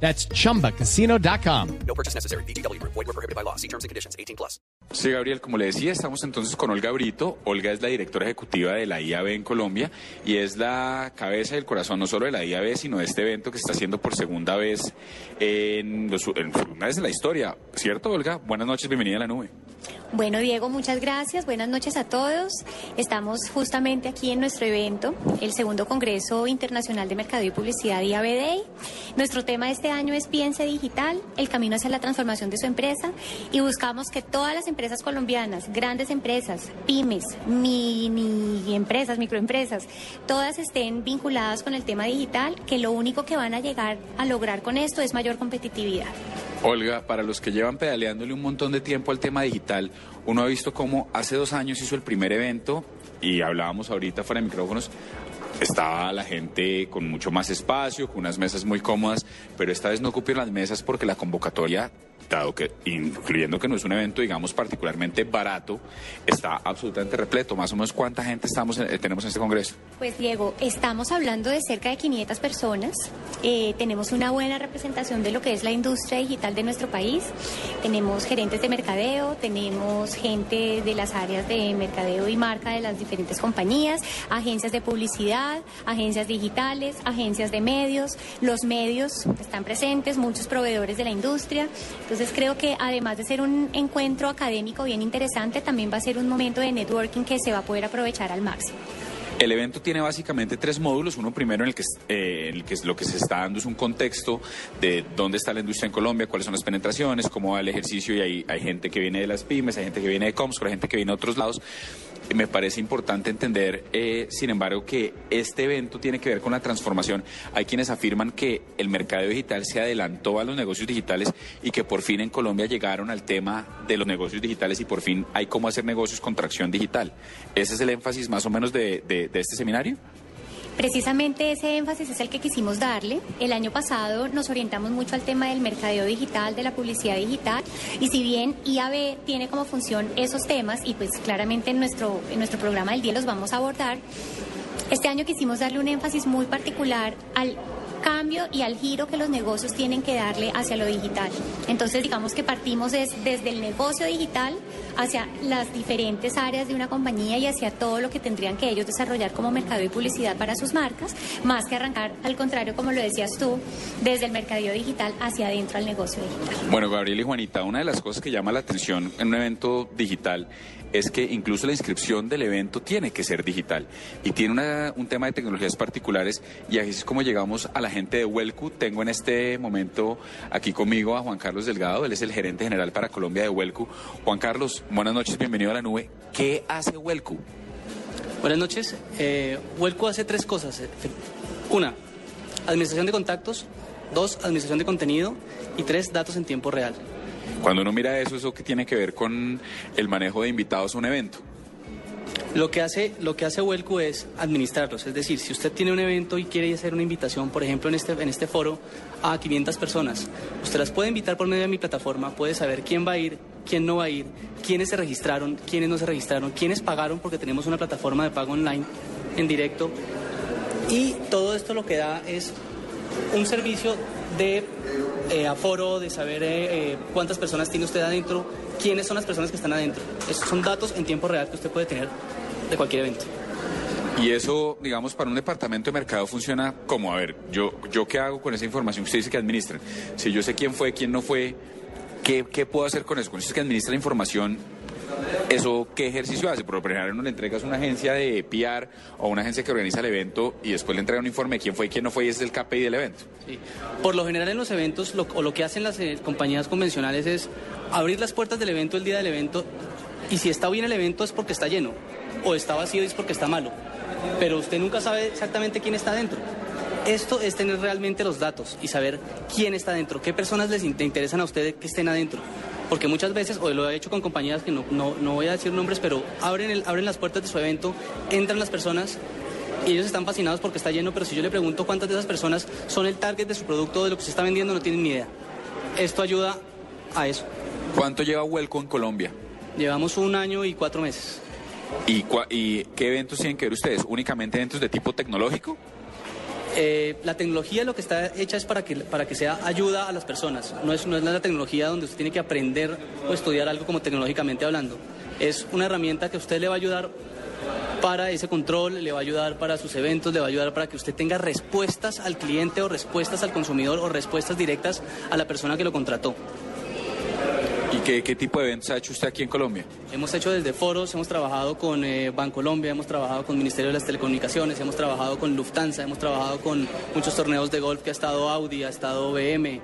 That's chumbacasino.com. No purchase necessary. BGW. Void were prohibited by law. See terms and conditions. 18 plus. Sí, Gabriel, como le decía, estamos entonces con Olga Brito. Olga es la directora ejecutiva de la IAB en Colombia y es la cabeza y el corazón no solo de la IAB, sino de este evento que se está haciendo por segunda vez en, los, en segunda vez en la historia. ¿Cierto, Olga? Buenas noches, bienvenida a la nube. Bueno, Diego, muchas gracias. Buenas noches a todos. Estamos justamente aquí en nuestro evento, el segundo Congreso Internacional de Mercado y Publicidad IAB Day. Nuestro tema este año es Piense Digital, el camino hacia la transformación de su empresa y buscamos que todas las empresas colombianas, grandes empresas, pymes, mini empresas, microempresas, todas estén vinculadas con el tema digital, que lo único que van a llegar a lograr con esto es mayor competitividad. Olga, para los que llevan pedaleándole un montón de tiempo al tema digital, uno ha visto cómo hace dos años hizo el primer evento y hablábamos ahorita fuera de micrófonos. Estaba la gente con mucho más espacio, con unas mesas muy cómodas, pero esta vez no ocupieron las mesas porque la convocatoria, dado que, incluyendo que no es un evento, digamos, particularmente barato, está absolutamente repleto. Más o menos, ¿cuánta gente estamos, eh, tenemos en este congreso? Pues Diego, estamos hablando de cerca de 500 personas. Eh, tenemos una buena representación de lo que es la industria digital de nuestro país. Tenemos gerentes de mercadeo, tenemos gente de las áreas de mercadeo y marca de las diferentes compañías, agencias de publicidad, agencias digitales, agencias de medios. Los medios están presentes, muchos proveedores de la industria. Entonces creo que además de ser un encuentro académico bien interesante, también va a ser un momento de networking que se va a poder aprovechar al máximo. El evento tiene básicamente tres módulos. Uno primero en el que, eh, en el que lo que se está dando es un contexto de dónde está la industria en Colombia, cuáles son las penetraciones, cómo va el ejercicio y hay, hay gente que viene de las pymes, hay gente que viene de Comscore, hay gente que viene de otros lados. Me parece importante entender, eh, sin embargo, que este evento tiene que ver con la transformación. Hay quienes afirman que el mercado digital se adelantó a los negocios digitales y que por fin en Colombia llegaron al tema de los negocios digitales y por fin hay cómo hacer negocios con tracción digital. Ese es el énfasis más o menos de, de- de este seminario. Precisamente ese énfasis es el que quisimos darle. El año pasado nos orientamos mucho al tema del mercadeo digital, de la publicidad digital, y si bien IAB tiene como función esos temas, y pues claramente en nuestro, en nuestro programa del día los vamos a abordar, este año quisimos darle un énfasis muy particular al cambio y al giro que los negocios tienen que darle hacia lo digital. Entonces, digamos que partimos es desde el negocio digital hacia las diferentes áreas de una compañía y hacia todo lo que tendrían que ellos desarrollar como mercado y publicidad para sus marcas, más que arrancar, al contrario, como lo decías tú, desde el mercadeo digital hacia adentro al negocio digital. Bueno, Gabriel y Juanita, una de las cosas que llama la atención en un evento digital es que incluso la inscripción del evento tiene que ser digital y tiene una- un tema de tecnologías particulares y así es como llegamos a la gente de Huelcu. Tengo en este momento aquí conmigo a Juan Carlos Delgado, él es el gerente general para Colombia de Huelcu. Juan Carlos, buenas noches, bienvenido a la nube. ¿Qué hace Huelcu? Buenas noches. Eh, hace tres cosas. eh, Una, administración de contactos. Dos, administración de contenido. Y tres, datos en tiempo real. Cuando uno mira eso, ¿eso qué tiene que ver con el manejo de invitados a un evento? Lo que hace, lo que hace Huelco es administrarlos. Es decir, si usted tiene un evento y quiere hacer una invitación, por ejemplo, en este, en este foro, a 500 personas, usted las puede invitar por medio de mi plataforma, puede saber quién va a ir, quién no va a ir, quiénes se registraron, quiénes no se registraron, quiénes pagaron, porque tenemos una plataforma de pago online en directo. Y todo esto lo que da es un servicio de eh, aforo, de saber eh, eh, cuántas personas tiene usted adentro, quiénes son las personas que están adentro. Esos son datos en tiempo real que usted puede tener de cualquier evento. Y eso, digamos, para un departamento de mercado funciona como, a ver, yo, yo qué hago con esa información que usted dice que administran. Si yo sé quién fue, quién no fue, ¿qué, qué puedo hacer con eso? Con eso es que administra la información, ¿eso qué ejercicio hace? Por lo general uno le entregas a una agencia de PR o a una agencia que organiza el evento y después le entrega un informe de quién fue y quién no fue y ese es el KPI del evento. Sí. Por lo general en los eventos, lo, o lo que hacen las eh, compañías convencionales es abrir las puertas del evento el día del evento y si está bien el evento es porque está lleno o está vacío es porque está malo. Pero usted nunca sabe exactamente quién está dentro. Esto es tener realmente los datos y saber quién está dentro, qué personas les in- le interesan a ustedes que estén adentro. porque muchas veces, o lo he hecho con compañías que no, no, no voy a decir nombres, pero abren, el, abren las puertas de su evento, entran las personas y ellos están fascinados porque está lleno, pero si yo le pregunto cuántas de esas personas son el target de su producto o de lo que se está vendiendo, no tienen ni idea. Esto ayuda a eso. ¿Cuánto lleva Huelco en Colombia? Llevamos un año y cuatro meses. ¿Y, qué eventos tienen que ver ustedes? ¿Únicamente eventos de tipo tecnológico? Eh, la tecnología lo que está hecha es para que, para que sea ayuda a las personas. No es, no es la tecnología donde usted tiene que aprender o estudiar algo como tecnológicamente hablando. Es una herramienta que a usted le va a ayudar para ese control, le va a ayudar para sus eventos, le va a ayudar para que usted tenga respuestas al cliente o respuestas al consumidor o respuestas directas a la persona que lo contrató. ¿Y qué, tipo de eventos ha hecho usted aquí en Colombia? Hemos hecho desde foros, hemos trabajado con eh, Bancolombia, hemos trabajado con Ministerio de las Telecomunicaciones, hemos trabajado con Lufthansa, hemos trabajado con muchos torneos de golf que ha estado Audi, ha estado BM,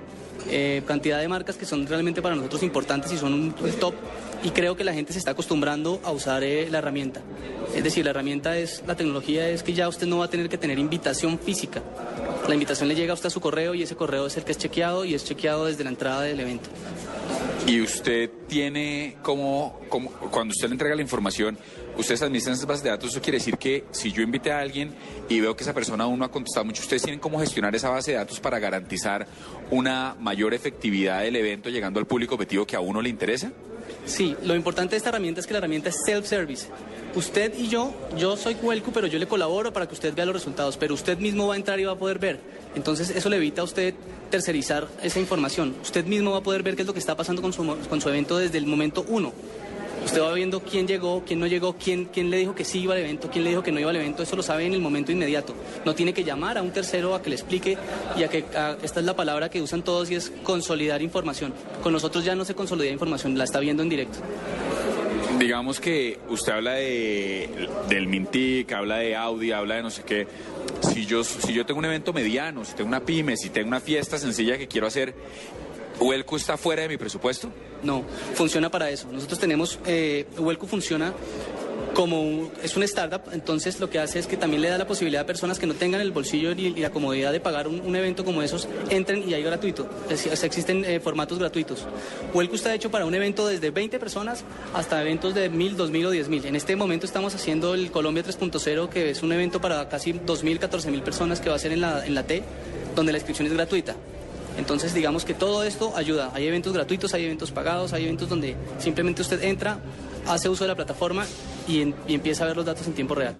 eh, cantidad de marcas que son realmente para nosotros importantes y son un, un top. Y creo que la gente se está acostumbrando a usar eh, la herramienta. Es decir, la herramienta es, la tecnología es que ya usted no va a tener que tener invitación física. La invitación le llega a usted a su correo y ese correo es el que es chequeado y es chequeado desde la entrada del evento. Y usted tiene como, como cuando usted le entrega la información, ustedes administran esas bases de datos, eso quiere decir que si yo invité a alguien y veo que esa persona aún no ha contestado mucho, ustedes tienen cómo gestionar esa base de datos para garantizar una mayor efectividad del evento llegando al público objetivo que a uno le interesa? Sí, lo importante de esta herramienta es que la herramienta es self-service. Usted y yo, yo soy Cuelco, pero yo le colaboro para que usted vea los resultados, pero usted mismo va a entrar y va a poder ver. Entonces eso le evita a usted tercerizar esa información. Usted mismo va a poder ver qué es lo que está pasando con su, con su evento desde el momento uno. Usted va viendo quién llegó, quién no llegó, quién, quién le dijo que sí iba al evento, quién le dijo que no iba al evento. Eso lo sabe en el momento inmediato. No tiene que llamar a un tercero a que le explique y a que esta es la palabra que usan todos y es consolidar información. Con nosotros ya no se consolida información, la está viendo en directo. Digamos que usted habla de, del Mintic, habla de Audi, habla de no sé qué. Si yo, si yo tengo un evento mediano, si tengo una pyme, si tengo una fiesta sencilla que quiero hacer, ¿Huelco está fuera de mi presupuesto? No, funciona para eso. Nosotros tenemos, eh, funciona como un- es una startup, entonces lo que hace es que también le da la posibilidad a personas que no tengan el bolsillo ni, la comodidad de pagar un, un evento como esos, entren y hay gratuito. Es- existen eh, formatos gratuitos. Huelco está hecho para un evento desde 20 personas hasta eventos de 1000, 2000 o 10000. En este momento estamos haciendo el Colombia 3.0, que es un evento para casi 2000, 14000 personas que va a ser en la, en la T, donde la inscripción es gratuita. Entonces, digamos que todo esto ayuda. Hay eventos gratuitos, hay eventos pagados, hay eventos donde simplemente usted entra, hace uso de la plataforma y, empieza a ver los datos en tiempo real.